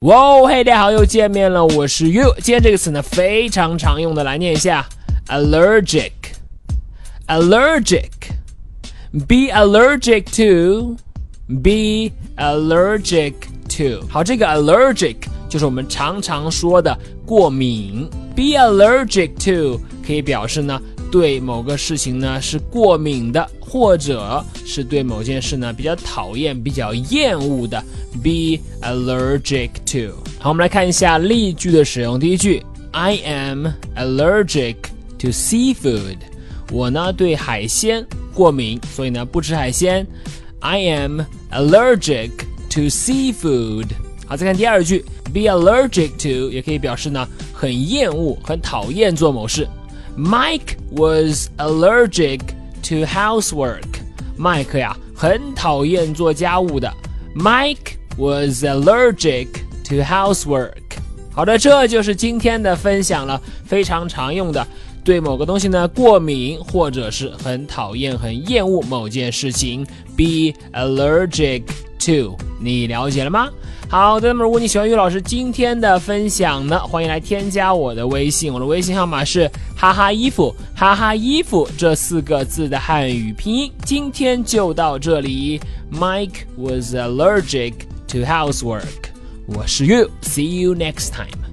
哇，嘿，大家好，又见面了，我是 you。今天这个词呢非常常用的，来念一下：allergic，allergic，be allergic to，be allergic to。好，这个 allergic 就是我们常常说的过敏。be allergic to 可以表示呢。对某个事情呢是过敏的，或者是对某件事呢比较讨厌、比较厌恶的，be allergic to。好，我们来看一下例句的使用。第一句，I am allergic to seafood。我呢对海鲜过敏，所以呢不吃海鲜。I am allergic to seafood。好，再看第二句，be allergic to 也可以表示呢很厌恶、很讨厌做某事。Mike was allergic to housework. Mike 呀，很讨厌做家务的。Mike was allergic to housework. 好的，这就是今天的分享了，非常常用的，对某个东西呢过敏，或者是很讨厌、很厌恶某件事情，be allergic to。你了解了吗？好的，那么如果你喜欢于老师今天的分享呢，欢迎来添加我的微信，我的微信号码是哈哈衣服哈哈衣服这四个字的汉语拼音。今天就到这里。Mike was allergic to housework。我是 You，see you next time。